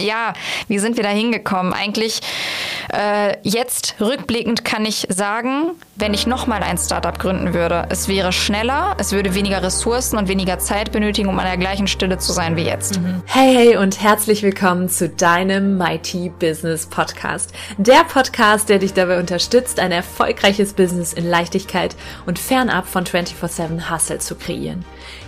ja, wie sind wir da hingekommen? Eigentlich äh, jetzt rückblickend kann ich sagen, wenn ich nochmal ein Startup gründen würde, es wäre schneller, es würde weniger Ressourcen und weniger Zeit benötigen, um an der gleichen Stelle zu sein wie jetzt. Mhm. Hey, hey und herzlich willkommen zu deinem Mighty Business Podcast. Der Podcast, der dich dabei unterstützt, ein erfolgreiches Business in Leichtigkeit und fernab von 24-7 Hustle zu kreieren.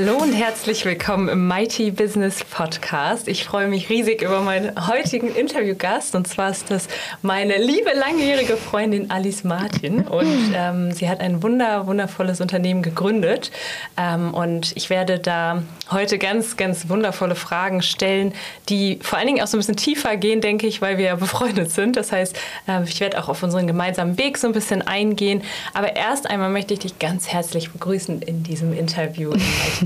Hallo und herzlich willkommen im Mighty Business Podcast. Ich freue mich riesig über meinen heutigen Interviewgast und zwar ist das meine liebe langjährige Freundin Alice Martin und ähm, sie hat ein wunder wundervolles Unternehmen gegründet ähm, und ich werde da heute ganz ganz wundervolle Fragen stellen, die vor allen Dingen auch so ein bisschen tiefer gehen, denke ich, weil wir ja befreundet sind. Das heißt, äh, ich werde auch auf unseren gemeinsamen Weg so ein bisschen eingehen. Aber erst einmal möchte ich dich ganz herzlich begrüßen in diesem Interview.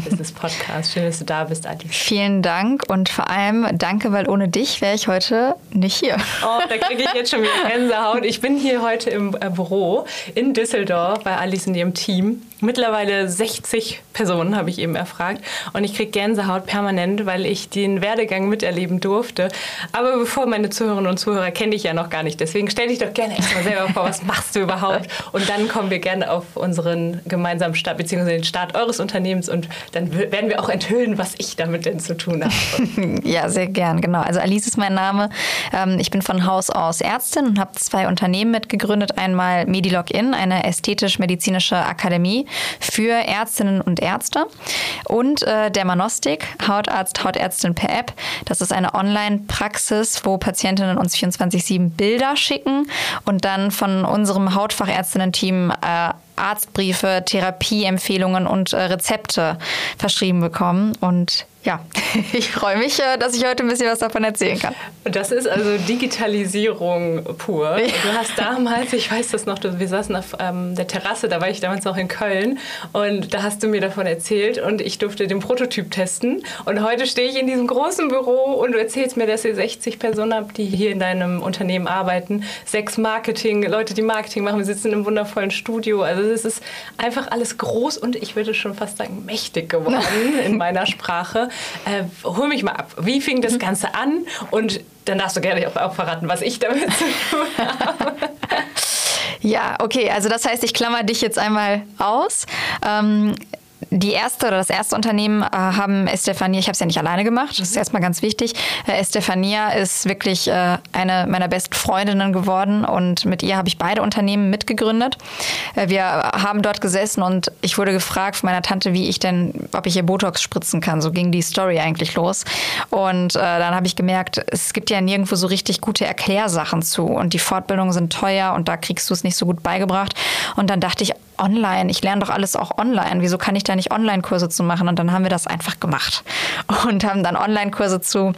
Business Podcast. Schön, dass du da bist, Adi. Vielen Dank und vor allem danke, weil ohne dich wäre ich heute nicht hier. Oh, da kriege ich jetzt schon wieder Gänsehaut. Ich bin hier heute im äh, Büro in Düsseldorf bei Alice und ihrem Team mittlerweile 60 Personen, habe ich eben erfragt. Und ich kriege Gänsehaut permanent, weil ich den Werdegang miterleben durfte. Aber bevor meine Zuhörerinnen und Zuhörer kenne ich ja noch gar nicht. Deswegen stell dich doch gerne erstmal selber vor, was machst du überhaupt? Und dann kommen wir gerne auf unseren gemeinsamen Start, beziehungsweise den Start eures Unternehmens und dann werden wir auch enthüllen, was ich damit denn zu tun habe. ja, sehr gern, genau. Also Alice ist mein Name. Ähm, ich bin von Haus aus Ärztin und habe zwei Unternehmen mitgegründet. Einmal Medilog-In, eine ästhetisch-medizinische Akademie für Ärztinnen und Ärzte. Und äh, Dermanostik, Hautarzt, Hautärztin per App. Das ist eine Online-Praxis, wo Patientinnen uns 24-7 Bilder schicken und dann von unserem Hautfachärztinnen-Team äh, Arztbriefe, Therapieempfehlungen und äh, Rezepte verschrieben bekommen. Und ja, ich freue mich, äh, dass ich heute ein bisschen was davon erzählen kann. Das ist also Digitalisierung pur. Ja. Du hast damals, ich weiß das noch, wir saßen auf ähm, der Terrasse, da war ich damals noch in Köln und da hast du mir davon erzählt und ich durfte den Prototyp testen. Und heute stehe ich in diesem großen Büro und du erzählst mir, dass ihr 60 Personen habt, die hier in deinem Unternehmen arbeiten, sechs Marketing, Leute, die Marketing machen. Wir sitzen in einem wundervollen Studio. Also es ist einfach alles groß und ich würde schon fast sagen mächtig geworden in meiner Sprache. Äh, hol mich mal ab. Wie fing das Ganze an? Und dann darfst du gerne auch verraten, was ich damit zu tun habe. Ja, okay, also das heißt, ich klammer dich jetzt einmal aus. Ähm, die erste oder das erste Unternehmen äh, haben Estefania, ich habe es ja nicht alleine gemacht, das ist erstmal ganz wichtig. Äh, Estefania ist wirklich äh, eine meiner besten Freundinnen geworden und mit ihr habe ich beide Unternehmen mitgegründet. Äh, wir haben dort gesessen und ich wurde gefragt von meiner Tante, wie ich denn, ob ich ihr Botox spritzen kann. So ging die Story eigentlich los. Und äh, dann habe ich gemerkt, es gibt ja nirgendwo so richtig gute Erklärsachen zu und die Fortbildungen sind teuer und da kriegst du es nicht so gut beigebracht. Und dann dachte ich, online, ich lerne doch alles auch online. Wieso kann ich da nicht Online-Kurse zu machen? Und dann haben wir das einfach gemacht und haben dann Online-Kurse zu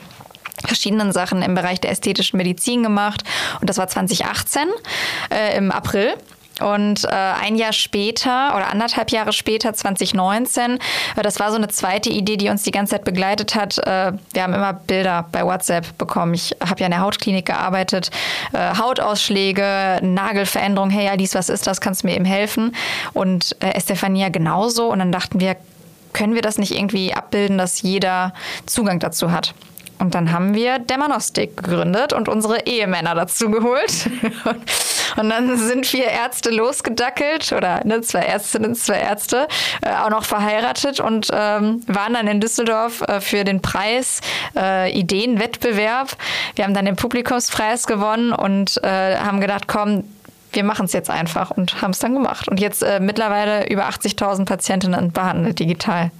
verschiedenen Sachen im Bereich der ästhetischen Medizin gemacht. Und das war 2018 äh, im April. Und äh, ein Jahr später oder anderthalb Jahre später, 2019, äh, das war so eine zweite Idee, die uns die ganze Zeit begleitet hat. Äh, wir haben immer Bilder bei WhatsApp bekommen. Ich habe ja in der Hautklinik gearbeitet. Äh, Hautausschläge, Nagelveränderung. Hey Alice, was ist das? Kannst du mir eben helfen? Und äh, Estefania genauso. Und dann dachten wir, können wir das nicht irgendwie abbilden, dass jeder Zugang dazu hat? Und dann haben wir Demanostik gegründet und unsere Ehemänner dazu geholt. Und dann sind vier Ärzte losgedackelt oder ne, zwei Ärztinnen, zwei Ärzte, äh, auch noch verheiratet und ähm, waren dann in Düsseldorf äh, für den Preis äh, Ideenwettbewerb. Wir haben dann den Publikumspreis gewonnen und äh, haben gedacht, komm, wir machen es jetzt einfach und haben es dann gemacht. Und jetzt äh, mittlerweile über 80.000 Patientinnen behandelt digital.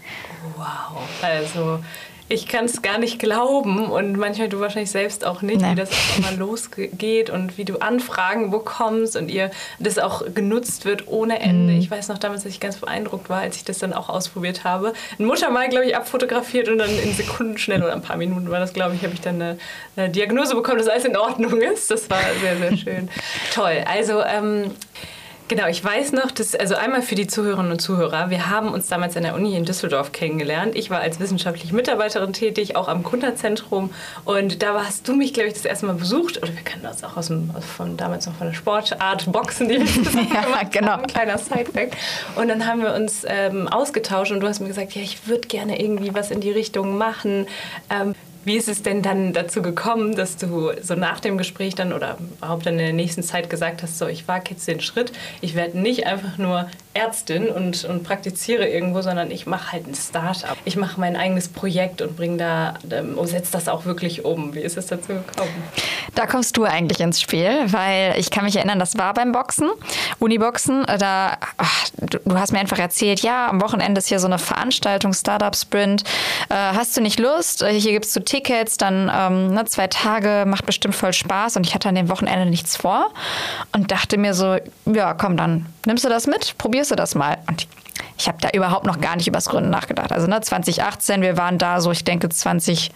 Wow, also ich kann es gar nicht glauben und manchmal du wahrscheinlich selbst auch nicht, nee. wie das mal losgeht und wie du Anfragen bekommst und ihr das auch genutzt wird ohne Ende. Mhm. Ich weiß noch damals, dass ich ganz beeindruckt war, als ich das dann auch ausprobiert habe. Ein Muttermal, glaube ich, abfotografiert und dann in Sekunden schnell oder ein paar Minuten war das, glaube ich, habe ich dann eine, eine, Diagnose bekommen, dass alles in Ordnung ist. Das war sehr, sehr schön. Toll. Also ähm, Genau, ich weiß noch, dass, also einmal für die Zuhörerinnen und Zuhörer, wir haben uns damals an der Uni in Düsseldorf kennengelernt. Ich war als wissenschaftliche Mitarbeiterin tätig, auch am Kunderzentrum. Und da hast du mich, glaube ich, das erste Mal besucht. Oder wir kennen das auch aus dem, von damals noch von der Sportart Boxen, die wir zusammen ja, gemacht genau. haben. Ein kleiner Sidefact. Und dann haben wir uns ähm, ausgetauscht und du hast mir gesagt, ja, ich würde gerne irgendwie was in die Richtung machen. Ähm, wie ist es denn dann dazu gekommen, dass du so nach dem Gespräch dann oder überhaupt dann in der nächsten Zeit gesagt hast, so ich wage jetzt den Schritt, ich werde nicht einfach nur Ärztin und, und praktiziere irgendwo, sondern ich mache halt ein Start-up. Ich mache mein eigenes Projekt und bringe da, ähm, setze das auch wirklich um. Wie ist es dazu gekommen? Da kommst du eigentlich ins Spiel, weil ich kann mich erinnern, das war beim Boxen, Uniboxen. Da, ach, du, du, hast mir einfach erzählt, ja, am Wochenende ist hier so eine Veranstaltung, Startup Sprint. Äh, hast du nicht Lust? Äh, hier gibst du Tickets, dann ähm, ne, zwei Tage, macht bestimmt voll Spaß. Und ich hatte an dem Wochenende nichts vor und dachte mir so, ja, komm, dann nimmst du das mit, probierst du das mal. Und ich habe da überhaupt noch gar nicht übers Gründen nachgedacht. Also ne, 2018, wir waren da so, ich denke 20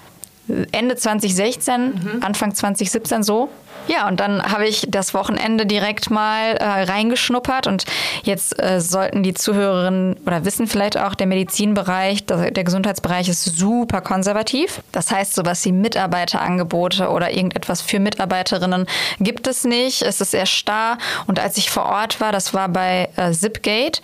Ende 2016, mhm. Anfang 2017 so. Ja, und dann habe ich das Wochenende direkt mal äh, reingeschnuppert und jetzt äh, sollten die Zuhörerinnen oder wissen vielleicht auch, der Medizinbereich, der, Gesundheitsbereich ist super konservativ. Das heißt, sowas wie Mitarbeiterangebote oder irgendetwas für Mitarbeiterinnen gibt es nicht. Es ist sehr starr. Und als ich vor Ort war, das war bei äh, Zipgate,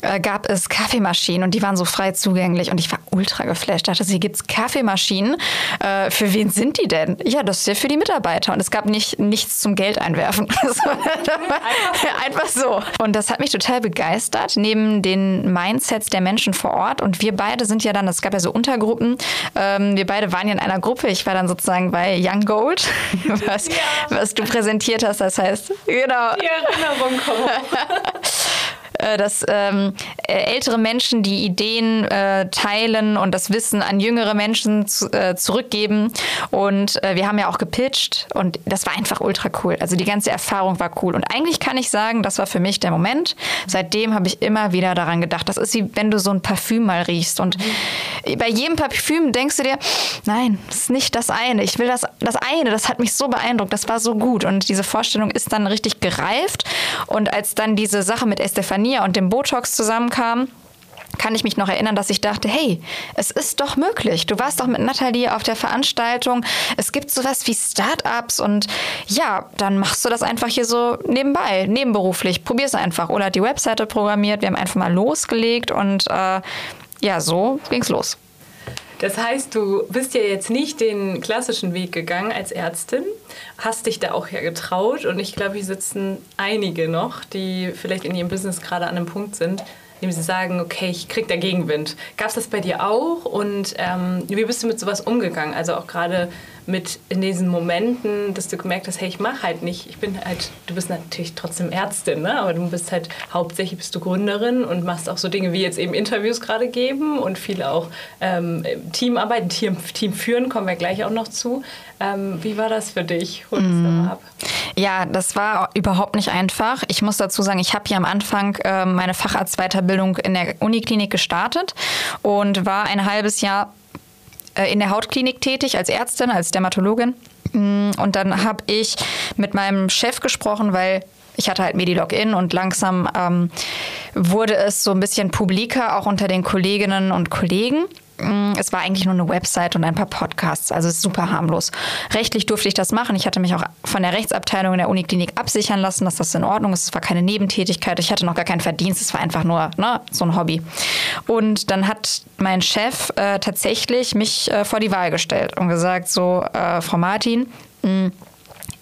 äh, gab es Kaffeemaschinen und die waren so frei zugänglich und ich war ultra geflasht. Dachte, hier gibt es Kaffeemaschinen. Äh, für wen sind die denn? Ja, das ist ja für die Mitarbeiter. Und es gab nicht nichts zum Geld einwerfen. Einfach so. Und das hat mich total begeistert, neben den Mindsets der Menschen vor Ort. Und wir beide sind ja dann, es gab ja so Untergruppen, ähm, wir beide waren ja in einer Gruppe. Ich war dann sozusagen bei Young Gold, was, ja. was du präsentiert hast. Das heißt, genau. Die Erinnerung kommt. Äh, dass ähm, ältere Menschen die Ideen äh, teilen und das Wissen an jüngere Menschen zu, äh, zurückgeben. Und äh, wir haben ja auch gepitcht und das war einfach ultra cool. Also die ganze Erfahrung war cool. Und eigentlich kann ich sagen, das war für mich der Moment. Seitdem habe ich immer wieder daran gedacht. Das ist wie wenn du so ein Parfüm mal riechst. Und bei jedem Parfüm denkst du dir, nein, das ist nicht das eine. Ich will das, das eine, das hat mich so beeindruckt, das war so gut. Und diese Vorstellung ist dann richtig gereift. Und als dann diese Sache mit Estefanie Mia und dem Botox zusammenkam, kann ich mich noch erinnern, dass ich dachte, hey, es ist doch möglich. Du warst doch mit Nathalie auf der Veranstaltung. Es gibt sowas wie Startups und ja, dann machst du das einfach hier so nebenbei, nebenberuflich. Probier's einfach. Oder die Webseite programmiert. Wir haben einfach mal losgelegt und äh, ja, so ging's los. Das heißt, du bist ja jetzt nicht den klassischen Weg gegangen als Ärztin, hast dich da auch ja getraut und ich glaube, hier sitzen einige noch, die vielleicht in ihrem Business gerade an einem Punkt sind, indem sie sagen, okay, ich krieg da Gegenwind. Gab es das bei dir auch und ähm, wie bist du mit sowas umgegangen? Also auch gerade mit in diesen Momenten, dass du gemerkt hast, hey, ich mache halt nicht, ich bin halt, du bist natürlich trotzdem Ärztin, ne? aber du bist halt hauptsächlich bist du Gründerin und machst auch so Dinge wie jetzt eben Interviews gerade geben und viele auch ähm, Teamarbeit, Team, Team führen, kommen wir gleich auch noch zu. Ähm, wie war das für dich? Hol uns mm. mal ab. Ja, das war überhaupt nicht einfach. Ich muss dazu sagen, ich habe hier am Anfang äh, meine Facharztweiterbildung in der Uniklinik gestartet und war ein halbes Jahr in der Hautklinik tätig als Ärztin, als Dermatologin. Mm, und dann habe ich mit meinem Chef gesprochen, weil ich hatte halt Medilogin und langsam ähm, wurde es so ein bisschen publiker, auch unter den Kolleginnen und Kollegen. Mm, es war eigentlich nur eine Website und ein paar Podcasts, also super harmlos. Rechtlich durfte ich das machen. Ich hatte mich auch von der Rechtsabteilung in der Uniklinik absichern lassen, dass das in Ordnung ist. Es war keine Nebentätigkeit. Ich hatte noch gar keinen Verdienst. Es war einfach nur ne, so ein Hobby. Und dann hat mein Chef äh, tatsächlich mich äh, vor die Wahl gestellt und gesagt: So, äh, Frau Martin, mh, mm,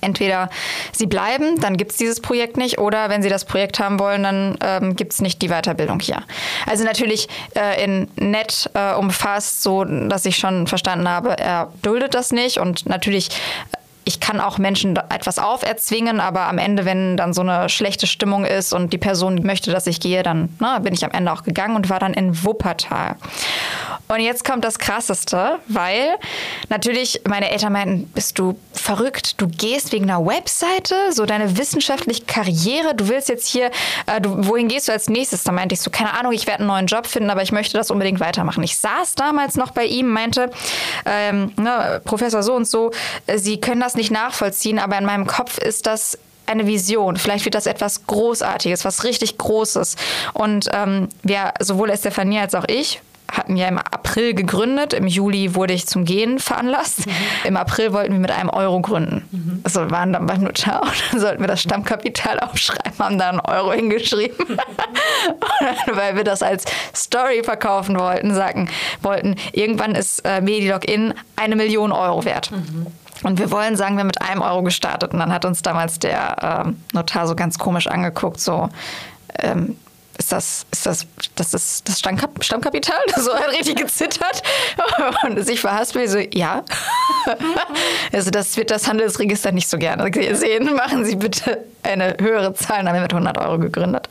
entweder sie bleiben, dann gibt es dieses Projekt nicht, oder wenn sie das Projekt haben wollen, dann ähm, gibt es nicht die Weiterbildung hier. Also natürlich äh, in nett äh, umfasst, so dass ich schon verstanden habe, er duldet das nicht und natürlich ich kann auch Menschen etwas auferzwingen, aber am Ende, wenn dann so eine schlechte Stimmung ist und die Person möchte, dass ich gehe, dann ne, bin ich am Ende auch gegangen und war dann in Wuppertal. Und jetzt kommt das Krasseste, weil natürlich meine Eltern meinten, bist du verrückt, du gehst wegen einer Webseite, so deine wissenschaftliche Karriere, du willst jetzt hier, äh, du, wohin gehst du als nächstes? Da meinte ich so, keine Ahnung, ich werde einen neuen Job finden, aber ich möchte das unbedingt weitermachen. Ich saß damals noch bei ihm, meinte, ähm, ne, Professor so und so, äh, Sie können das nicht nachvollziehen, aber in meinem Kopf ist das eine Vision. Vielleicht wird das etwas Großartiges, was richtig Großes. Und ähm, wir, sowohl Estefanie als auch ich, hatten ja im April gegründet. Im Juli wurde ich zum Gehen veranlasst. Mhm. Im April wollten wir mit einem Euro gründen. Mhm. Also waren dann beim Notar und dann sollten wir das Stammkapital aufschreiben, haben da einen Euro hingeschrieben. weil wir das als Story verkaufen wollten, sagen wollten, irgendwann ist äh, Medilogin eine Million Euro wert. Mhm. Und wir wollen sagen, wir haben mit einem Euro gestartet. Und dann hat uns damals der ähm, Notar so ganz komisch angeguckt, so, ähm, ist das, ist das, das ist das Stammkapital? So hat richtig gezittert und sich verhaspelt. So, ja. Also das wird das Handelsregister nicht so gerne sehen. Machen Sie bitte eine höhere Zahl. Dann haben wir mit 100 Euro gegründet.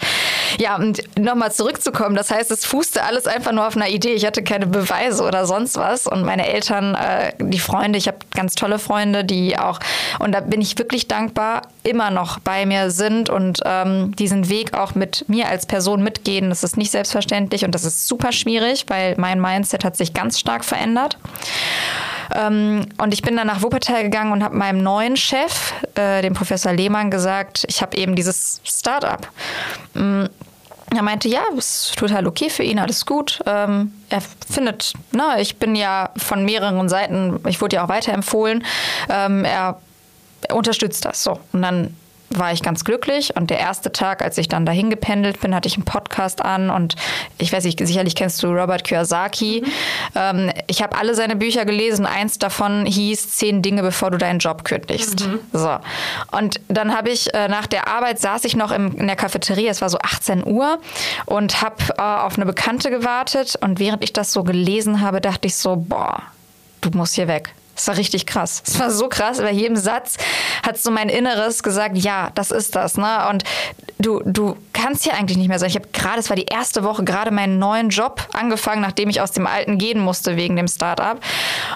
Ja, und nochmal zurückzukommen, das heißt, es fußte alles einfach nur auf einer Idee. Ich hatte keine Beweise oder sonst was. Und meine Eltern, äh, die Freunde, ich habe ganz tolle Freunde, die auch, und da bin ich wirklich dankbar, immer noch bei mir sind und ähm, diesen Weg auch mit mir als Person mitgehen. Das ist nicht selbstverständlich und das ist super schwierig, weil mein Mindset hat sich ganz stark verändert. Ähm, und ich bin dann nach Wuppertal gegangen und habe meinem neuen Chef, äh, dem Professor Lehmann, gesagt, ich habe eben dieses Startup. Ähm, er meinte, ja, ist total okay für ihn, alles gut. Ähm, er findet, na, ich bin ja von mehreren Seiten, ich wurde ja auch weiterempfohlen, ähm, er unterstützt das so. Und dann war ich ganz glücklich. Und der erste Tag, als ich dann dahin gependelt bin, hatte ich einen Podcast an und ich weiß nicht, sicherlich kennst du Robert Kiyosaki. Mhm. Ähm, ich habe alle seine Bücher gelesen. Eins davon hieß Zehn Dinge, bevor du deinen Job kündigst. Mhm. So. Und dann habe ich äh, nach der Arbeit saß ich noch im, in der Cafeteria, es war so 18 Uhr und habe äh, auf eine Bekannte gewartet. Und während ich das so gelesen habe, dachte ich so, boah, du musst hier weg. Das war richtig krass. Es war so krass, bei jedem Satz hat so mein Inneres gesagt, ja, das ist das. Ne? Und du, du kannst hier eigentlich nicht mehr sein. Ich habe gerade, es war die erste Woche, gerade meinen neuen Job angefangen, nachdem ich aus dem alten gehen musste wegen dem Startup.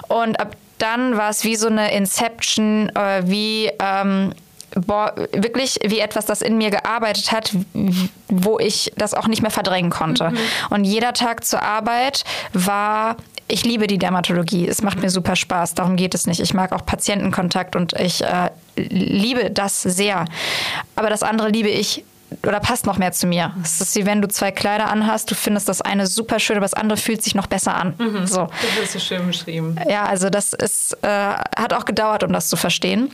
Und ab dann war es wie so eine Inception, äh, wie ähm, boah, wirklich wie etwas, das in mir gearbeitet hat, wo ich das auch nicht mehr verdrängen konnte. Mhm. Und jeder Tag zur Arbeit war ich liebe die Dermatologie. Es macht mir super Spaß. Darum geht es nicht. Ich mag auch Patientenkontakt und ich äh, liebe das sehr. Aber das andere liebe ich oder passt noch mehr zu mir. Es ist wie wenn du zwei Kleider anhast, du findest das eine super schön, aber das andere fühlt sich noch besser an. Mhm, so. Das ist so schön beschrieben. Ja, also das ist, äh, hat auch gedauert, um das zu verstehen.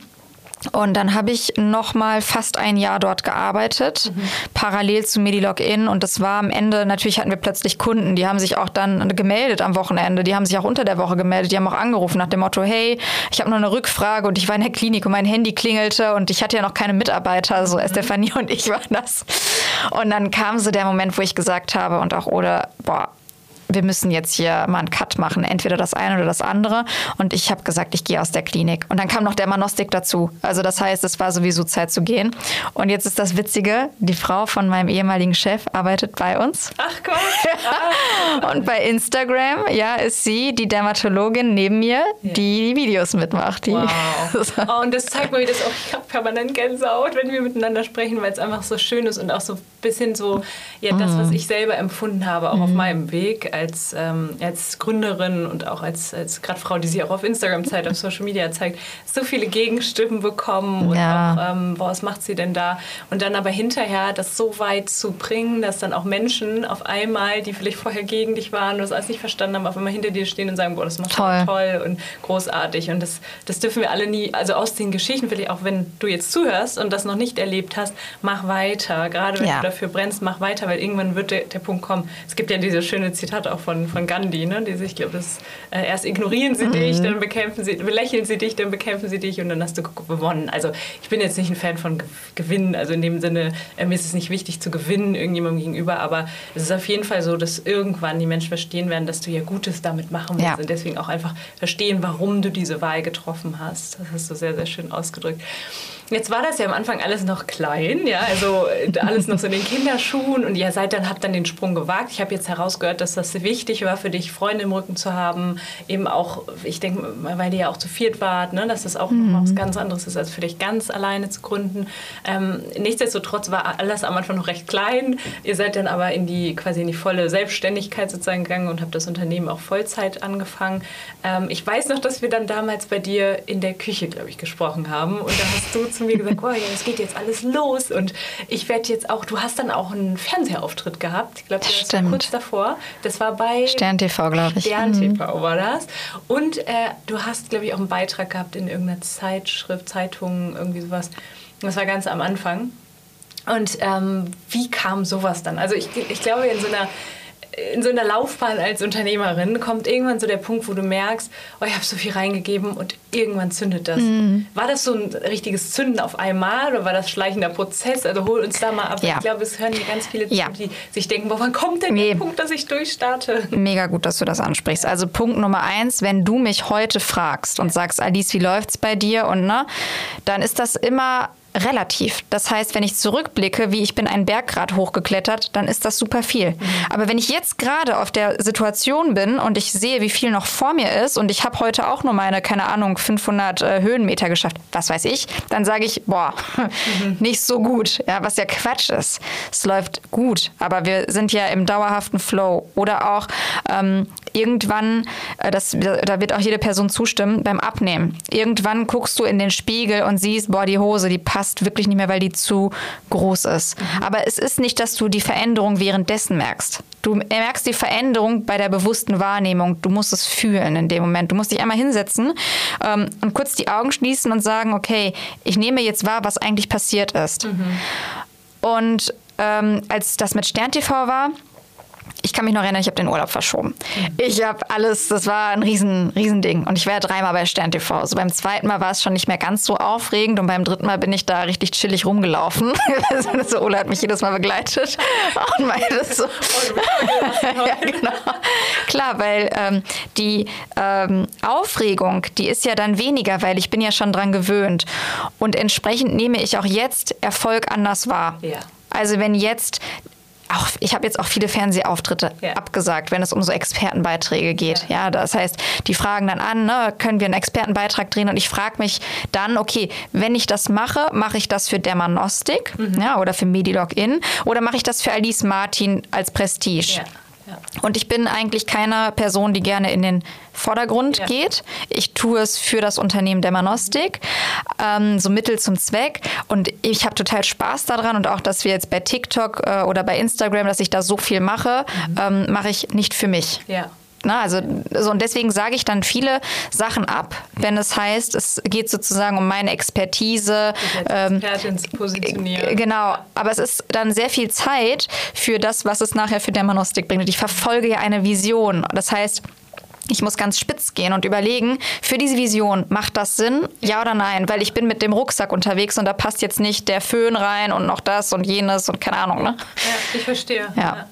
Und dann habe ich noch mal fast ein Jahr dort gearbeitet, mhm. parallel zu Medilogin. Und das war am Ende, natürlich hatten wir plötzlich Kunden, die haben sich auch dann gemeldet am Wochenende, die haben sich auch unter der Woche gemeldet, die haben auch angerufen nach dem Motto, hey, ich habe noch eine Rückfrage und ich war in der Klinik und mein Handy klingelte und ich hatte ja noch keine Mitarbeiter, so mhm. Estefanie und ich waren das. Und dann kam so der Moment, wo ich gesagt habe und auch oder, boah, wir müssen jetzt hier mal einen Cut machen, entweder das eine oder das andere. Und ich habe gesagt, ich gehe aus der Klinik. Und dann kam noch der Manostik dazu. Also das heißt, es war sowieso Zeit zu gehen. Und jetzt ist das Witzige, die Frau von meinem ehemaligen Chef arbeitet bei uns. Ach Gott. Ah. und bei Instagram, ja, ist sie die Dermatologin neben mir, die die Videos mitmacht. Die wow. oh, und das zeigt mir, wie das auch, ich habe permanent Gänsehaut, wenn wir miteinander sprechen, weil es einfach so schön ist und auch so ein bisschen so, ja, das, was mm. ich selber empfunden habe, auch mm. auf meinem Weg als, ähm, als Gründerin und auch als, als gerade Frau, die sie auch auf Instagram zeigt, auf Social Media zeigt, so viele Gegenstimmen bekommen und ja. auch, ähm, boah, was macht sie denn da? Und dann aber hinterher das so weit zu bringen, dass dann auch Menschen auf einmal, die vielleicht vorher gegen dich waren und das alles nicht verstanden haben, auf einmal hinter dir stehen und sagen, boah, das macht toll, toll und großartig. Und das, das dürfen wir alle nie, also aus den Geschichten, vielleicht auch wenn du jetzt zuhörst und das noch nicht erlebt hast, mach weiter. Gerade wenn ja. du dafür brennst, mach weiter, weil irgendwann wird der, der Punkt kommen. Es gibt ja diese schöne Zitat Zitat auch von, von Gandhi, ne? die ich glaube, das äh, erst ignorieren sie mhm. dich, dann bekämpfen sie, belächeln sie dich, dann bekämpfen sie dich und dann hast du gewonnen. Also ich bin jetzt nicht ein Fan von Gewinnen, also in dem Sinne, äh, mir ist es nicht wichtig zu gewinnen irgendjemandem gegenüber, aber es ist auf jeden Fall so, dass irgendwann die Menschen verstehen werden, dass du ja Gutes damit machen willst ja. und deswegen auch einfach verstehen, warum du diese Wahl getroffen hast. Das hast du sehr, sehr schön ausgedrückt. Jetzt war das ja am Anfang alles noch klein, ja, also äh, alles noch so in den Kinderschuhen und ihr seid dann, habt dann den Sprung gewagt. Ich habe jetzt herausgehört, dass das wichtig war für dich, Freunde im Rücken zu haben, eben auch, ich denke, weil ihr ja auch zu viert wart, ne, dass das auch mhm. noch was ganz anderes ist, als für dich ganz alleine zu gründen. Ähm, nichtsdestotrotz war alles am Anfang noch recht klein. Ihr seid dann aber in die quasi in die volle Selbstständigkeit sozusagen gegangen und habt das Unternehmen auch Vollzeit angefangen. Ähm, ich weiß noch, dass wir dann damals bei dir in der Küche, glaube ich, gesprochen haben und da hast du zu mir gesagt, oh ja, es geht jetzt alles los und ich werde jetzt auch, du hast dann auch einen Fernsehauftritt gehabt, ich glaube, das war kurz davor. Das war bei Stern TV, glaube ich. Stern TV mhm. war das. Und äh, du hast, glaube ich, auch einen Beitrag gehabt in irgendeiner Zeitschrift, Zeitung, irgendwie sowas. Das war ganz am Anfang. Und ähm, wie kam sowas dann? Also ich, ich glaube, in so einer in so einer Laufbahn als Unternehmerin kommt irgendwann so der Punkt, wo du merkst, oh, ich habe so viel reingegeben und irgendwann zündet das. Mhm. War das so ein richtiges Zünden auf einmal oder war das schleichender Prozess? Also hol uns da mal ab. Ja. Ich glaube, es hören hier ganz viele zu, ja. die sich denken, wann kommt denn nee. der Punkt, dass ich durchstarte? Mega gut, dass du das ansprichst. Also Punkt Nummer eins, wenn du mich heute fragst und sagst, Alice, wie läuft's bei dir? Und ne, dann ist das immer relativ. Das heißt, wenn ich zurückblicke, wie ich bin einen Berggrad hochgeklettert, dann ist das super viel. Mhm. Aber wenn ich jetzt gerade auf der Situation bin und ich sehe, wie viel noch vor mir ist und ich habe heute auch nur meine, keine Ahnung, 500 äh, Höhenmeter geschafft, was weiß ich, dann sage ich, boah, mhm. nicht so gut. Ja, was ja Quatsch ist. Es läuft gut, aber wir sind ja im dauerhaften Flow. Oder auch ähm, irgendwann, äh, das, da wird auch jede Person zustimmen, beim Abnehmen. Irgendwann guckst du in den Spiegel und siehst, boah, die Hose, die passt passt wirklich nicht mehr, weil die zu groß ist. Mhm. Aber es ist nicht, dass du die Veränderung währenddessen merkst. Du merkst die Veränderung bei der bewussten Wahrnehmung. Du musst es fühlen in dem Moment. Du musst dich einmal hinsetzen ähm, und kurz die Augen schließen und sagen, okay, ich nehme jetzt wahr, was eigentlich passiert ist. Mhm. Und ähm, als das mit Stern TV war, ich kann mich noch erinnern, ich habe den Urlaub verschoben. Ich habe alles, das war ein riesen, riesen Ding. Und ich war dreimal bei Stern TV. Also beim zweiten Mal war es schon nicht mehr ganz so aufregend und beim dritten Mal bin ich da richtig chillig rumgelaufen. so Ola hat mich jedes Mal begleitet und meinte so. ja, genau. Klar, weil ähm, die ähm, Aufregung, die ist ja dann weniger, weil ich bin ja schon dran gewöhnt. Und entsprechend nehme ich auch jetzt Erfolg anders wahr. Ja. Also wenn jetzt auch, ich habe jetzt auch viele Fernsehauftritte ja. abgesagt, wenn es um so Expertenbeiträge geht. Ja. ja. das heißt, die fragen dann an, ne, können wir einen Expertenbeitrag drehen? Und ich frage mich dann, okay, wenn ich das mache, mache ich das für Dermanostik mhm. ja, oder für Medilogin oder mache ich das für Alice Martin als Prestige? Ja. Und ich bin eigentlich keine Person, die gerne in den Vordergrund ja. geht. Ich tue es für das Unternehmen Demanostik, ähm, so Mittel zum Zweck. Und ich habe total Spaß daran und auch, dass wir jetzt bei TikTok äh, oder bei Instagram, dass ich da so viel mache, mhm. ähm, mache ich nicht für mich. Ja. Na, also so und deswegen sage ich dann viele Sachen ab, wenn es heißt, es geht sozusagen um meine Expertise. Ähm, positionieren. Genau, aber es ist dann sehr viel Zeit für das, was es nachher für Dermanostik bringt. Und ich verfolge ja eine Vision. Das heißt, ich muss ganz spitz gehen und überlegen, für diese Vision, macht das Sinn? Ja oder nein? Weil ich bin mit dem Rucksack unterwegs und da passt jetzt nicht der Föhn rein und noch das und jenes und keine Ahnung. Ne? Ja, ich verstehe. Ja. ja.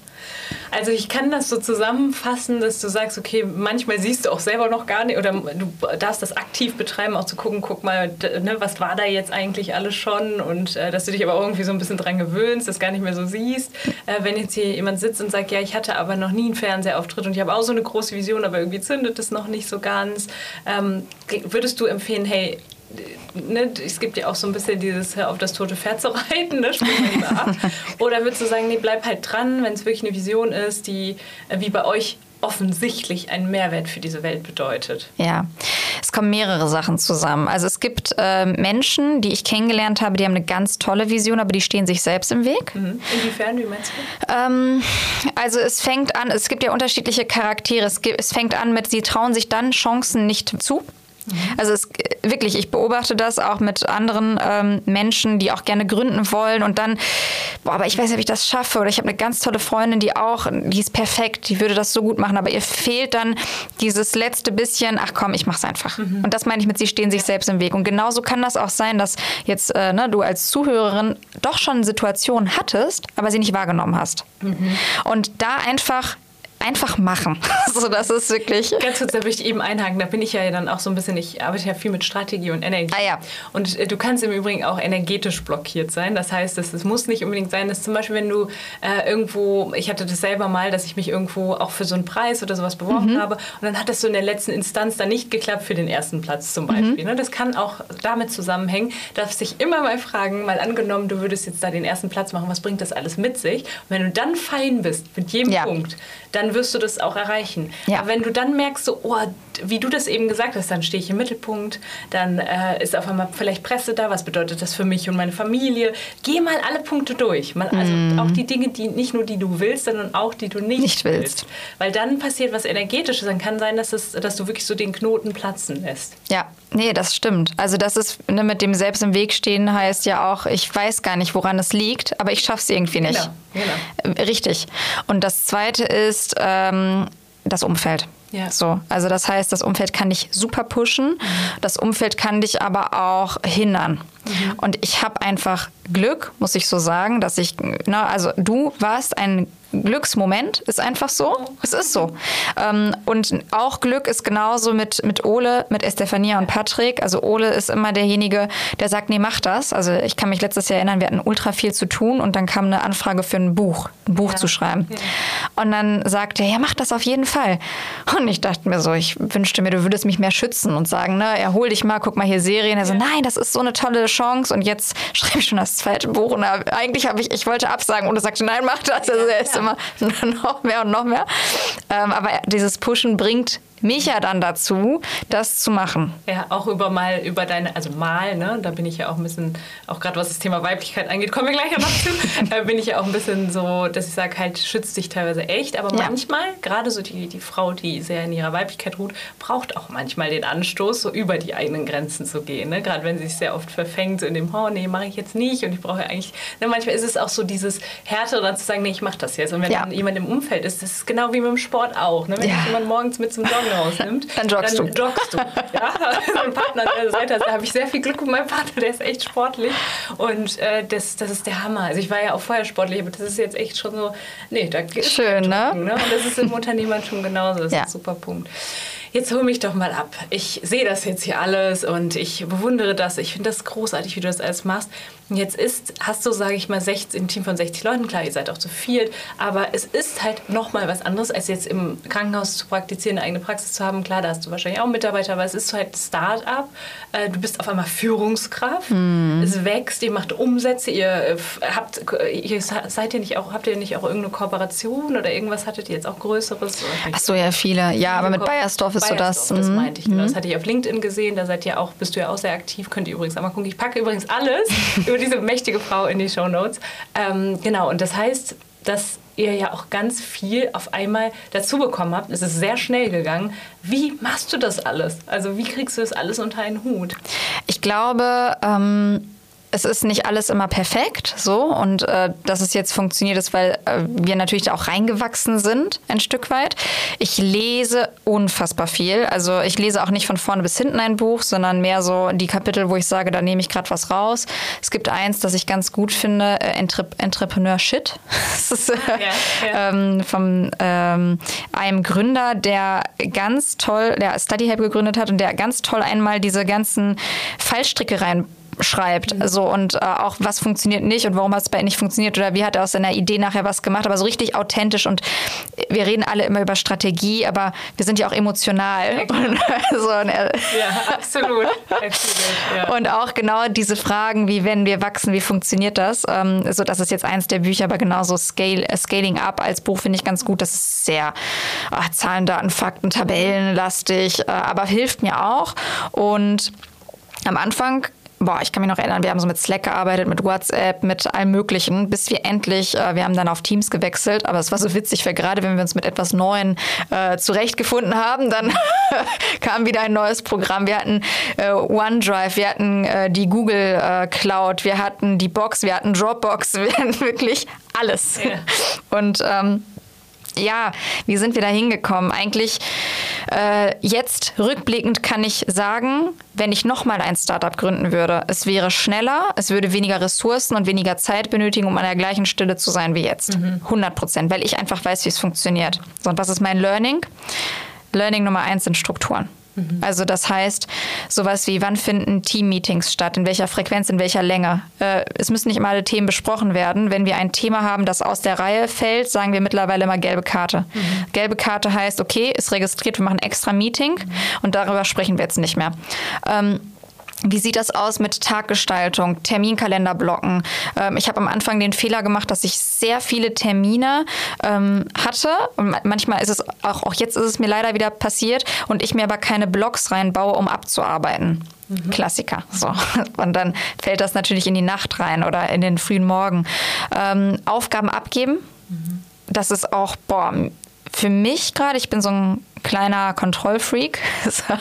Also ich kann das so zusammenfassen, dass du sagst, okay, manchmal siehst du auch selber noch gar nicht oder du darfst das aktiv betreiben, auch zu gucken, guck mal, ne, was war da jetzt eigentlich alles schon und äh, dass du dich aber irgendwie so ein bisschen dran gewöhnst, das gar nicht mehr so siehst. Äh, wenn jetzt hier jemand sitzt und sagt, ja, ich hatte aber noch nie einen Fernsehauftritt und ich habe auch so eine große Vision, aber irgendwie zündet es noch nicht so ganz, ähm, würdest du empfehlen, hey, ne, es gibt ja auch so ein bisschen dieses auf das tote Pferd zu reiten, ne. Oder würdest du sagen, nee, bleib halt dran, wenn es wirklich eine Vision ist, die äh, wie bei euch offensichtlich einen Mehrwert für diese Welt bedeutet. Ja, es kommen mehrere Sachen zusammen. Also es gibt äh, Menschen, die ich kennengelernt habe, die haben eine ganz tolle Vision, aber die stehen sich selbst im Weg. Mhm. Inwiefern, wie meinst du? Ähm, also es fängt an, es gibt ja unterschiedliche Charaktere. Es, gibt, es fängt an mit, sie trauen sich dann Chancen nicht zu. Mhm. Also es, wirklich, ich beobachte das auch mit anderen ähm, Menschen, die auch gerne gründen wollen und dann, boah, aber ich weiß nicht, ob ich das schaffe. Oder ich habe eine ganz tolle Freundin, die auch, die ist perfekt, die würde das so gut machen, aber ihr fehlt dann dieses letzte bisschen, ach komm, ich mach's einfach. Mhm. Und das meine ich mit, sie stehen sich selbst im Weg. Und genauso kann das auch sein, dass jetzt äh, ne, du als Zuhörerin doch schon Situationen hattest, aber sie nicht wahrgenommen hast. Mhm. Und da einfach einfach machen. so, das ist wirklich. Ganz kurz, da möchte ich eben einhaken. Da bin ich ja dann auch so ein bisschen, ich arbeite ja viel mit Strategie und Energie. Ah, ja. Und äh, du kannst im Übrigen auch energetisch blockiert sein. Das heißt, es muss nicht unbedingt sein, dass zum Beispiel, wenn du äh, irgendwo, ich hatte das selber mal, dass ich mich irgendwo auch für so einen Preis oder sowas beworben mhm. habe und dann hat das so in der letzten Instanz dann nicht geklappt für den ersten Platz zum Beispiel. Mhm. Das kann auch damit zusammenhängen, darfst dich immer mal fragen, mal angenommen, du würdest jetzt da den ersten Platz machen, was bringt das alles mit sich? Und wenn du dann fein bist mit jedem ja. Punkt, dann wirst du das auch erreichen. Ja. Aber wenn du dann merkst, so, oh, wie du das eben gesagt hast, dann stehe ich im Mittelpunkt, dann äh, ist auf einmal vielleicht Presse da, was bedeutet das für mich und meine Familie? Geh mal alle Punkte durch. Mal, also mm. auch die Dinge, die nicht nur die du willst, sondern auch die du nicht, nicht willst. willst. Weil dann passiert was Energetisches. Dann kann sein, dass, es, dass du wirklich so den Knoten platzen lässt. Ja, nee, das stimmt. Also das ist ne, mit dem selbst im Weg stehen heißt ja auch, ich weiß gar nicht, woran es liegt, aber ich schaffe es irgendwie nicht. Genau, genau. Richtig. Und das Zweite ist, ähm, das Umfeld. Ja. So, also das heißt, das Umfeld kann dich super pushen, mhm. das Umfeld kann dich aber auch hindern. Mhm. Und ich habe einfach Glück, muss ich so sagen, dass ich, na, also du warst ein Glücksmoment, ist einfach so. Es ist so. Ähm, und auch Glück ist genauso mit, mit Ole, mit Estefania und Patrick. Also Ole ist immer derjenige, der sagt, nee, mach das. Also ich kann mich letztes Jahr erinnern, wir hatten ultra viel zu tun und dann kam eine Anfrage für ein Buch, ein Buch ja. zu schreiben. Ja. Und dann sagte er, ja, mach das auf jeden Fall. Und ich dachte mir so, ich wünschte mir, du würdest mich mehr schützen und sagen, ne, erhol dich mal, guck mal hier Serien. Er so, nein, das ist so eine tolle Chance und jetzt schreibe ich schon das zweite Buch. Und eigentlich habe ich, ich wollte absagen und er sagte, nein, mach das. Also er ist immer noch mehr und noch mehr. Ähm, aber dieses Pushen bringt mich ja dann dazu, das zu machen. Ja, auch über mal über deine, also mal, ne, da bin ich ja auch ein bisschen, auch gerade was das Thema Weiblichkeit angeht, kommen wir gleich noch zu, da bin ich ja auch ein bisschen so, dass ich sage, halt schützt dich teilweise echt, aber ja. manchmal, gerade so die, die Frau, die sehr in ihrer Weiblichkeit ruht, braucht auch manchmal den Anstoß, so über die eigenen Grenzen zu gehen, ne? gerade wenn sie sich sehr oft verfängt, so in dem, oh nee, mache ich jetzt nicht und ich brauche ja eigentlich, ne, manchmal ist es auch so dieses Härte dann zu sagen, nee, ich mache das jetzt und wenn ja. dann jemand im Umfeld ist, das ist genau wie mit dem Sport auch, ne? wenn ja. jemand morgens mit zum Joggen rausnimmt, dann joggst dann du. Joggst du. Ja, mein Partner an der Seite, da habe ich sehr viel Glück mit meinem Partner, der ist echt sportlich und äh, das, das ist der Hammer. Also ich war ja auch vorher sportlich, aber das ist jetzt echt schon so, nee, da geht Schön, ne? ne? Und das ist im Unternehmertum genauso, das ja. ist ein super Punkt jetzt hol mich doch mal ab. Ich sehe das jetzt hier alles und ich bewundere das. Ich finde das großartig, wie du das alles machst. Jetzt ist, hast du, sage ich mal, 60, ein Team von 60 Leuten, klar, ihr seid auch zu viert, aber es ist halt nochmal was anderes, als jetzt im Krankenhaus zu praktizieren, eine eigene Praxis zu haben. Klar, da hast du wahrscheinlich auch Mitarbeiter, aber es ist halt Start-up. Äh, du bist auf einmal Führungskraft, mm. es wächst, ihr macht Umsätze, ihr äh, habt, ihr seid ihr nicht auch, habt ihr nicht auch irgendeine Kooperation oder irgendwas hattet ihr jetzt auch Größeres? Ach so, ja, viele. Ja, aber mit Bayersdorf ist Bayersdorf, so das. Das mhm. meinte ich, genau. Das hatte ich auf LinkedIn gesehen, da seid ihr auch, bist du ja auch sehr aktiv, könnt ihr übrigens einmal gucken. Ich packe übrigens alles über diese mächtige Frau in die Show Notes. Ähm, genau, und das heißt, dass ihr ja auch ganz viel auf einmal dazu bekommen habt. Es ist sehr schnell gegangen. Wie machst du das alles? Also wie kriegst du das alles unter einen Hut? Ich glaube, ähm es ist nicht alles immer perfekt so und äh, dass es jetzt funktioniert ist, weil äh, wir natürlich auch reingewachsen sind ein Stück weit. Ich lese unfassbar viel. Also ich lese auch nicht von vorne bis hinten ein Buch, sondern mehr so die Kapitel, wo ich sage, da nehme ich gerade was raus. Es gibt eins, das ich ganz gut finde, äh, Entre Entrepreneur Shit. das ist äh, ja, ja. Ähm, vom ähm, einem Gründer, der ganz toll, der Study Help gegründet hat und der ganz toll einmal diese ganzen Fallstricke rein schreibt. Mhm. So und äh, auch was funktioniert nicht und warum hat es bei ihm nicht funktioniert oder wie hat er aus seiner Idee nachher was gemacht. Aber so richtig authentisch und wir reden alle immer über Strategie, aber wir sind ja auch emotional. Ja, und, so, und er, ja absolut. ja. Und auch genau diese Fragen, wie wenn wir wachsen, wie funktioniert das? Ähm, so, das ist jetzt eins der Bücher, aber genauso Scale, äh, Scaling Up als Buch finde ich ganz gut. Das ist sehr ach, Zahlen, Daten, Fakten, Tabellenlastig, äh, aber hilft mir auch. Und am Anfang boah, ich kann mich noch erinnern, wir haben so mit Slack gearbeitet, mit WhatsApp, mit allem Möglichen, bis wir endlich, äh, wir haben dann auf Teams gewechselt, aber es war so witzig, weil gerade wenn wir uns mit etwas Neuem äh, zurechtgefunden haben, dann kam wieder ein neues Programm. Wir hatten äh, OneDrive, wir hatten äh, die Google äh, Cloud, wir hatten die Box, wir hatten Dropbox, wir hatten wirklich alles. Ja. Und ähm, ja, wie sind wir da hingekommen? Eigentlich äh, jetzt rückblickend kann ich sagen, wenn ich nochmal ein Startup gründen würde, es wäre schneller, es würde weniger Ressourcen und weniger Zeit benötigen, um an der gleichen Stelle zu sein wie jetzt. Mhm. 100 Prozent, weil ich einfach weiß, wie es funktioniert. So, und was ist mein Learning? Learning Nummer eins sind Strukturen. Mhm. Also das heißt, sowas wie, wann finden Team-Meetings statt, in welcher Frequenz, in welcher Länge. Äh, es müssen nicht immer alle Themen besprochen werden. Wenn wir ein Thema haben, das aus der Reihe fällt, sagen wir mittlerweile immer gelbe Karte. Mhm. Gelbe Karte heißt, okay, ist registriert, wir machen ein extra Meeting mhm. und darüber sprechen wir jetzt nicht mehr. Ähm, wie sieht das aus mit Taggestaltung, Terminkalenderblocken? Ähm, ich habe am Anfang den Fehler gemacht, dass ich sehr viele Termine ähm, hatte. Und manchmal ist es auch, auch jetzt ist es mir leider wieder passiert und ich mir aber keine Blocks reinbaue, um abzuarbeiten. Mhm. Klassiker. So. Und dann fällt das natürlich in die Nacht rein oder in den frühen Morgen. Ähm, Aufgaben abgeben. Mhm. Das ist auch, boah, für mich gerade, ich bin so ein kleiner Kontrollfreak.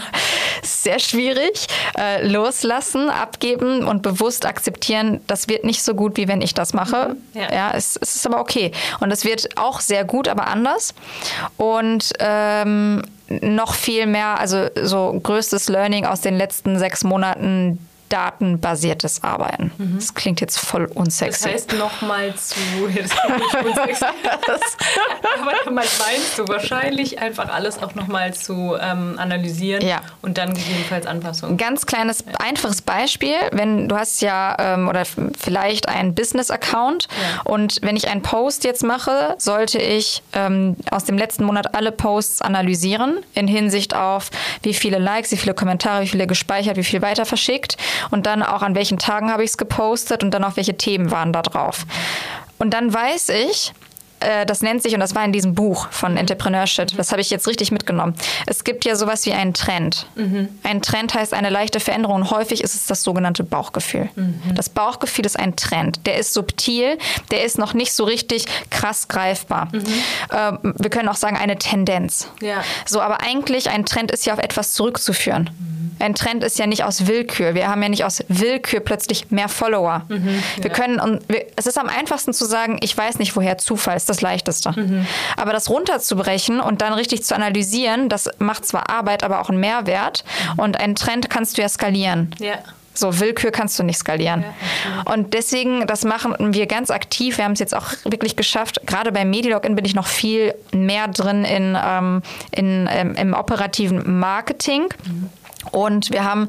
Sehr schwierig. Äh, loslassen, abgeben und bewusst akzeptieren, das wird nicht so gut, wie wenn ich das mache. Mhm. Ja, ja es, es, ist aber okay. Und es wird auch sehr gut, aber anders. Und ähm, noch viel mehr, also so größtes Learning aus den letzten sechs Monaten, datenbasiertes Arbeiten. Mhm. Das klingt jetzt voll unsexy. Das heißt nochmal zu, das klingt unsexy. aber damit meinst du wahrscheinlich einfach alles auch nochmal zu ähm, analysieren ja. und dann gegebenenfalls Anpassungen. Ganz kleines, einfaches Beispiel, wenn du hast ja ähm, oder vielleicht einen Business-Account ja. und wenn ich einen Post jetzt mache, sollte ich ähm, aus dem letzten Monat alle Posts analysieren in Hinsicht auf, wie viele Likes, wie viele Kommentare, wie viele gespeichert, wie viel weiter verschickt und dann auch an welchen Tagen habe ich es gepostet und dann auch welche Themen waren da drauf. Und dann weiß ich, äh, das nennt sich, und das war in diesem Buch von Entrepreneurship, das habe ich jetzt richtig mitgenommen. Es gibt ja sowas wie einen Trend. Mhm. Ein Trend heißt eine leichte Veränderung und häufig ist es das sogenannte Bauchgefühl. Mhm. Das Bauchgefühl ist ein Trend. Der ist subtil, der ist noch nicht so richtig krass greifbar. Mhm. Äh, wir können auch sagen, eine Tendenz. Ja. So, aber eigentlich ein Trend ist ja auf etwas zurückzuführen. Ein Trend ist ja nicht aus Willkür. Wir haben ja nicht aus Willkür plötzlich mehr Follower. Mhm, ja. Wir können, und wir, es ist am einfachsten zu sagen, ich weiß nicht, woher Zufall ist das Leichteste. Mhm. Aber das runterzubrechen und dann richtig zu analysieren, das macht zwar Arbeit, aber auch einen Mehrwert. Mhm. Und einen Trend kannst du ja skalieren. Ja. So, Willkür kannst du nicht skalieren. Ja, und deswegen, das machen wir ganz aktiv. Wir haben es jetzt auch wirklich geschafft. Gerade bei Medilogin bin ich noch viel mehr drin in, ähm, in, ähm, im operativen Marketing. Mhm. Und wir haben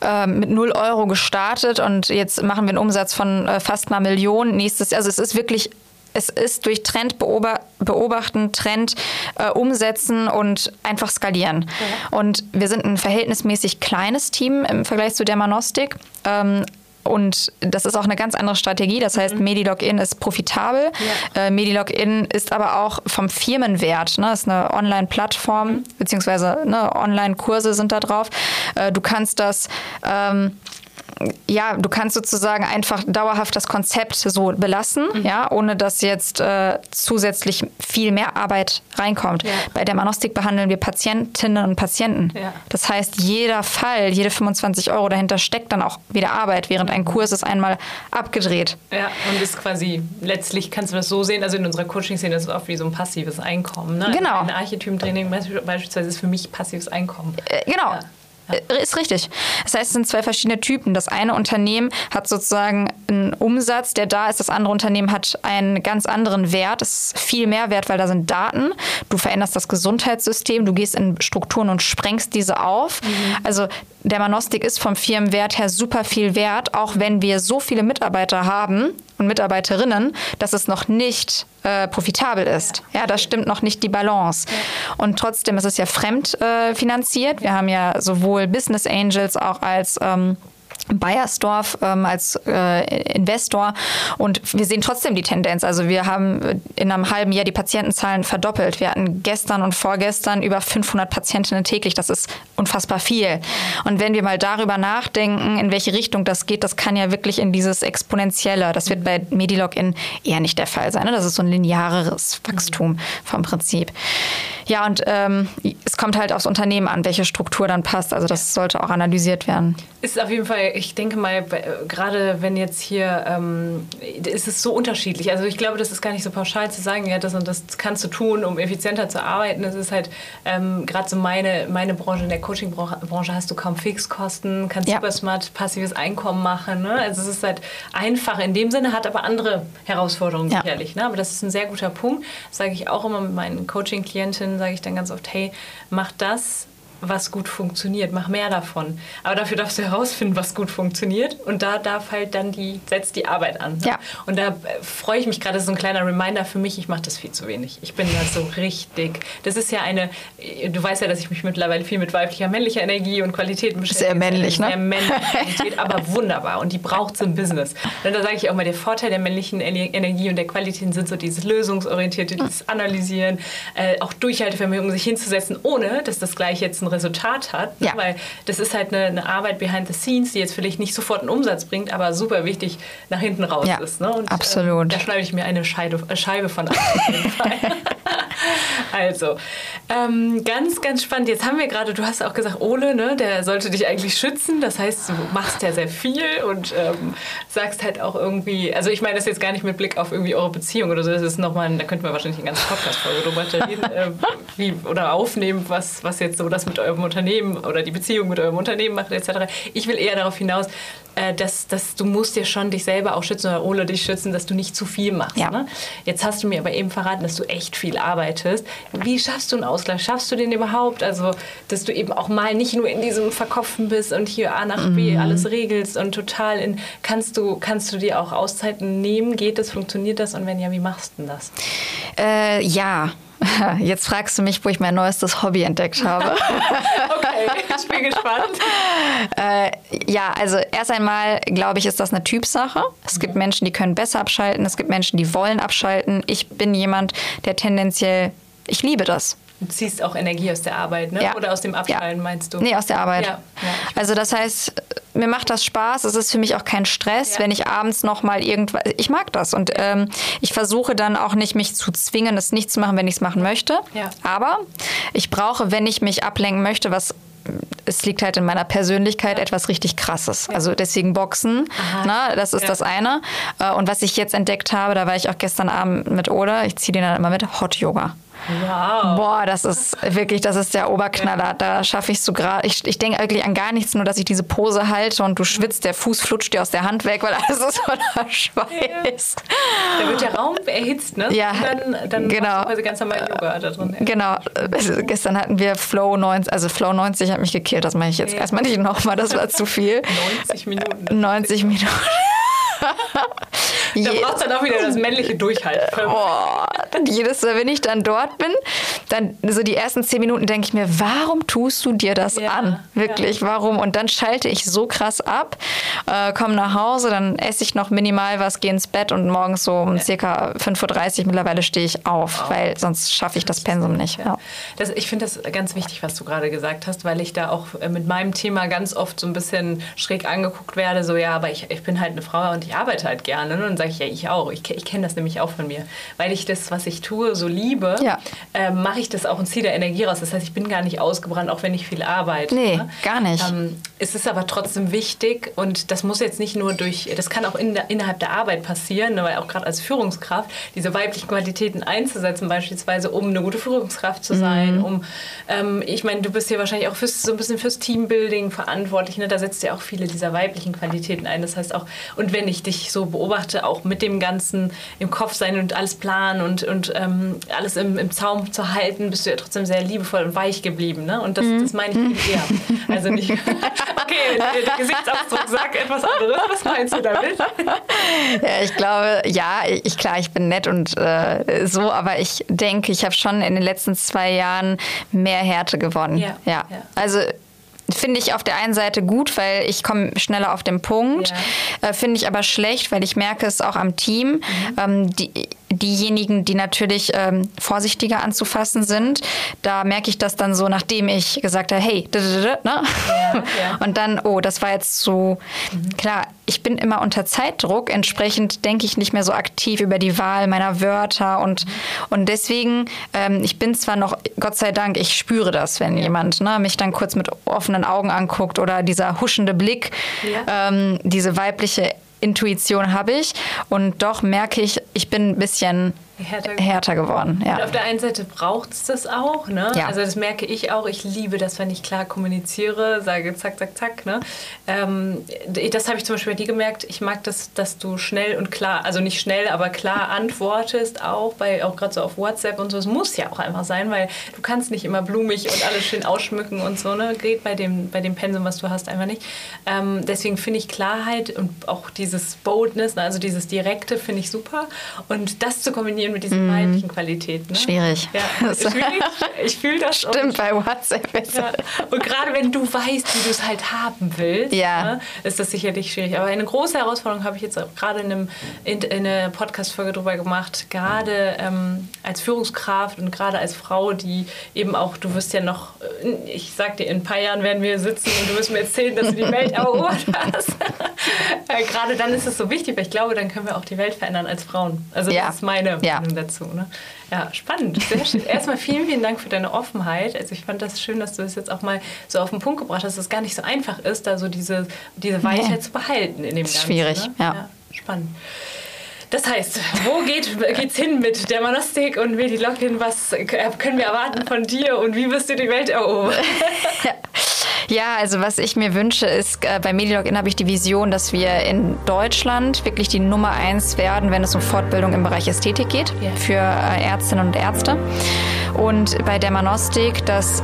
äh, mit 0 Euro gestartet und jetzt machen wir einen Umsatz von äh, fast mal Millionen nächstes Jahr. Also es ist wirklich es ist durch Trend beobachten, Trend äh, umsetzen und einfach skalieren. Ja. Und wir sind ein verhältnismäßig kleines Team im Vergleich zu Dermanostik. Ähm, und das ist auch eine ganz andere Strategie. Das heißt, mhm. Medilogin ist profitabel. Ja. Äh, Medilogin ist aber auch vom Firmenwert. Ne? Das ist eine Online-Plattform, mhm. beziehungsweise ne, Online-Kurse sind da drauf. Äh, du kannst das ähm, ja, du kannst sozusagen einfach dauerhaft das Konzept so belassen, mhm. ja, ohne dass jetzt äh, zusätzlich viel mehr Arbeit reinkommt. Ja. Bei der Manostik behandeln wir Patientinnen und Patienten. Ja. Das heißt, jeder Fall, jede 25 Euro dahinter steckt dann auch wieder Arbeit, während ein Kurs ist einmal abgedreht. Ja, und ist quasi, letztlich kannst du das so sehen, also in unserer Coaching-Szene ist es oft wie so ein passives Einkommen. Ne? Genau. Also ein Archetypentraining beispielsweise ist für mich passives Einkommen. Äh, genau. Ja. Äh, ist richtig. Das heißt, es sind zwei verschiedene Typen. Das eine Unternehmen hat sozusagen einen Umsatz, der da ist. Das andere Unternehmen hat einen ganz anderen Wert. Es ist viel mehr wert, weil da sind Daten. Du veränderst das Gesundheitssystem, du gehst in Strukturen und sprengst diese auf. Mhm. Also der Manostik ist vom Firmenwert her super viel wert, auch wenn wir so viele Mitarbeiter haben und Mitarbeiterinnen, dass es noch nicht äh, profitabel ist. Ja, da stimmt noch nicht die Balance. Und trotzdem ist es ja fremdfinanziert. Äh, wir haben ja sowohl Business Angels auch als ähm, Bayersdorf ähm, als äh, Investor und wir sehen trotzdem die Tendenz. Also wir haben in einem halben Jahr die Patientenzahlen verdoppelt. Wir hatten gestern und vorgestern über 500 Patientinnen täglich. Das ist unfassbar viel. Und wenn wir mal darüber nachdenken, in welche Richtung das geht, das kann ja wirklich in dieses Exponentielle. Das wird bei Medilogin eher nicht der Fall sein. Ne? Das ist so ein lineares Wachstum vom Prinzip. Ja, und ähm, es kommt halt aufs Unternehmen an, welche Struktur dann passt. Also das sollte auch analysiert werden. Ist auf jeden Fall, ich denke mal, gerade wenn jetzt hier, ähm, ist es so unterschiedlich. Also ich glaube, das ist gar nicht so pauschal zu sagen, ja, das und das kannst du tun, um effizienter zu arbeiten. Es ist halt ähm, gerade so meine, meine Branche, in der Coaching-Branche hast du kaum Fixkosten, kannst ja. super smart passives Einkommen machen. Ne? Also es ist halt einfach in dem Sinne, hat aber andere Herausforderungen ja. sicherlich. Ne? Aber das ist ein sehr guter Punkt. Das sage ich auch immer mit meinen Coaching-Klientinnen, sage ich dann ganz oft, hey, mach das, was gut funktioniert. Mach mehr davon. Aber dafür darfst du herausfinden, was gut funktioniert. Und da darf halt dann die, setzt die Arbeit an. Ne? Ja. Und da äh, freue ich mich gerade, so ein kleiner Reminder für mich, ich mache das viel zu wenig. Ich bin da so richtig. Das ist ja eine, du weißt ja, dass ich mich mittlerweile viel mit weiblicher, männlicher Energie und Qualitäten beschäftige. Sehr männlich, ne? Sehr männliche Qualität, aber wunderbar. Und die braucht es im Business. Und da sage ich auch mal, der Vorteil der männlichen Energie und der Qualitäten sind so dieses lösungsorientierte, dieses Analysieren, äh, auch Durchhaltevermögen, sich hinzusetzen, ohne dass das gleich jetzt ein Resultat hat. Ne? Ja. Weil das ist halt eine, eine, Arbeit behind the scenes, die jetzt vielleicht nicht sofort einen Umsatz bringt, aber super wichtig nach hinten raus ja, ist. Ne? Und, absolut. Äh, da schneide ich mir eine Scheide, äh, Scheibe von ab. also, ähm, ganz, ganz spannend. Jetzt haben wir gerade, du hast auch gesagt, Ole, ne, der sollte dich eigentlich schützen. Das heißt, du machst ja sehr viel und ähm, sagst halt auch irgendwie, also ich meine das jetzt gar nicht mit Blick auf irgendwie eure Beziehung oder so, das ist nochmal, da könnten wir wahrscheinlich eine ganze Podcast-Folge drüber reden, äh, wie, oder aufnehmen, was, was jetzt so das mit eurem Unternehmen oder die Beziehung mit eurem Unternehmen macht, etc. Ich will eher darauf hinaus, äh, dass, dass du musst dir schon dich selber auch schützen oder Ole dich schützen, dass du nicht zu viel machst. Ja. Ne? Jetzt hast du mir aber eben verraten, dass du echt viel arbeitest. Wie schaffst du einen Ausgleich? Schaffst du den überhaupt? Also, dass du eben auch mal nicht nur in diesem Verkopfen bist und hier A nach B mhm. alles regelst und total in, kannst du, kannst du dir auch Auszeiten nehmen? Geht das? Funktioniert das? Und wenn ja, wie machst du das? Äh, ja. Jetzt fragst du mich, wo ich mein neuestes Hobby entdeckt habe. okay, ich bin gespannt. Äh, ja, also erst einmal glaube ich, ist das eine Typsache. Es gibt Menschen, die können besser abschalten. Es gibt Menschen, die wollen abschalten. Ich bin jemand, der tendenziell, ich liebe das. Du ziehst auch Energie aus der Arbeit, ne? Ja. Oder aus dem Abschalten, ja. meinst du? Nee, aus der Arbeit. Ja. Also das heißt, mir macht das Spaß. Es ist für mich auch kein Stress, wenn ich abends noch mal irgendwas. Ich mag das und ähm, ich versuche dann auch nicht mich zu zwingen, das nicht zu machen, wenn ich es machen möchte. Aber ich brauche, wenn ich mich ablenken möchte, was es liegt halt in meiner Persönlichkeit ja. etwas richtig Krasses. Ja. Also deswegen Boxen, ne, das ist ja. das eine. Äh, und was ich jetzt entdeckt habe, da war ich auch gestern Abend mit Oda, ich ziehe den dann immer mit, Hot Yoga. Wow. Boah, das ist wirklich, das ist der Oberknaller. Da schaffe ich so gerade. Ich, ich denke wirklich an gar nichts, nur dass ich diese Pose halte und du schwitzt, der Fuß flutscht dir aus der Hand weg, weil alles ist voller Schweiß. Da wird der Raum erhitzt, ne? Ja, und dann, dann genau. quasi ganz normal Yoga da drin. Genau. Also, gestern hatten wir Flow 90, also Flow 90 hat mich gekillt. Das mache ich jetzt ja. erstmal nicht nochmal, das war zu viel. 90 Minuten. 90 Minuten. Da braucht dann auch wieder das männliche Durchhalten. Boah, jedes Mal, wenn ich dann dort bin, dann so die ersten zehn Minuten denke ich mir, warum tust du dir das ja, an? Wirklich, ja. warum? Und dann schalte ich so krass ab, äh, komme nach Hause, dann esse ich noch minimal was, gehe ins Bett und morgens so um ja. circa 5.30 Uhr mittlerweile stehe ich auf, oh. weil sonst schaffe ich das Pensum nicht. Das, ich finde das ganz wichtig, was du gerade gesagt hast, weil ich da auch äh, mit meinem Thema ganz oft so ein bisschen schräg angeguckt werde, so ja, aber ich, ich bin halt eine Frau und ich arbeite halt gerne. Ne? Und sage ich, ja, ich auch. Ich, ich kenne das nämlich auch von mir. Weil ich das, was ich tue, so liebe, ja. äh, mache ich das auch und ziehe da Energie raus. Das heißt, ich bin gar nicht ausgebrannt, auch wenn ich viel arbeite. Nee, ne? gar nicht. Ähm, es ist aber trotzdem wichtig und das muss jetzt nicht nur durch, das kann auch in der, innerhalb der Arbeit passieren, weil auch gerade als Führungskraft diese weiblichen Qualitäten einzusetzen, beispielsweise, um eine gute Führungskraft zu sein, mhm. um, ähm, ich meine, du bist hier wahrscheinlich auch fürs, so ein bisschen fürs Teambuilding verantwortlich, ne? da setzt ja auch viele dieser weiblichen Qualitäten ein. Das heißt auch, und wenn ich dich so beobachte, auch mit dem Ganzen im Kopf sein und alles planen und, und ähm, alles im, im Zaum zu halten, bist du ja trotzdem sehr liebevoll und weich geblieben. Ne? Und das, mhm. das meine ich eher. Also nicht, okay, der, Gesichtsausdruck sagt etwas anderes. Was meinst du damit? Ja, ich glaube, ja, ich, klar, ich bin nett und äh, so, aber ich denke, ich habe schon in den letzten zwei Jahren mehr Härte gewonnen. Ja. ja. ja. Also finde ich auf der einen Seite gut, weil ich komme schneller auf den Punkt. Ja. Äh, finde ich aber schlecht, weil ich merke es auch am Team. Mhm. Ähm, die, diejenigen, die natürlich ähm, vorsichtiger anzufassen sind, da merke ich das dann so, nachdem ich gesagt habe, hey, ne? Ja, ja. und dann, oh, das war jetzt so, mhm. klar, ich bin immer unter Zeitdruck, entsprechend denke ich nicht mehr so aktiv über die Wahl meiner Wörter und, mhm. und deswegen, ähm, ich bin zwar noch, Gott sei Dank, ich spüre das, wenn ja. jemand ne, mich dann kurz mit offenen Augen anguckt oder dieser huschende Blick, ähm, diese weibliche Intuition habe ich und doch merke ich, ich bin ein bisschen härter, härter geworden. Ja. Und auf der einen Seite braucht es das auch. Ne? Ja. Also das merke ich auch. Ich liebe das, wenn ich klar kommuniziere, sage zack, zack, zack. Ne? Ähm, das habe ich zum Beispiel bei dir gemerkt. Ich mag das, dass du schnell und klar, also nicht schnell, aber klar antwortest auch, bei, auch gerade so auf WhatsApp und so. Es muss ja auch einfach sein, weil du kannst nicht immer blumig und alles schön ausschmücken und so. Ne? Geht bei dem, bei dem Pensum, was du hast, einfach nicht. Ähm, deswegen finde ich Klarheit und auch dieses Boldness, ne? also dieses Direkte, finde ich super. Und das zu kombinieren mit diesen mm. weiblichen Qualitäten. Ne? Schwierig. Ja, schwierig. Ich fühle das schon. Stimmt, bei WhatsApp. Ja. Und gerade wenn du weißt, wie du es halt haben willst, ja. ne, ist das sicherlich schwierig. Aber eine große Herausforderung habe ich jetzt gerade in, einem, in, in einer Podcast-Folge drüber gemacht, gerade ähm, als Führungskraft und gerade als Frau, die eben auch, du wirst ja noch, äh, ich sag dir, in ein paar Jahren werden wir sitzen und du wirst mir erzählen, dass du die Welt erobert hast. Äh, gerade dann ist es so wichtig, weil ich glaube, dann können wir auch die Welt verändern als Frauen. Also das ist meine ja. Meinung dazu. Ne? Ja, spannend. Sehr schön. Erstmal vielen, vielen Dank für deine Offenheit. Also ich fand das schön, dass du es das jetzt auch mal so auf den Punkt gebracht hast, dass es gar nicht so einfach ist, da so diese, diese Weichheit nee. zu behalten in dem Ganzen. Schwierig, ne? ja. ja. Spannend. Das heißt, wo geht geht's hin mit der Monostik und Medi Lockin? Was können wir erwarten von dir und wie wirst du die Welt erobern? ja. Ja, also was ich mir wünsche, ist, äh, bei Medilogin habe ich die Vision, dass wir in Deutschland wirklich die Nummer eins werden, wenn es um Fortbildung im Bereich Ästhetik geht, für äh, Ärztinnen und Ärzte. Und bei Dermanostik, dass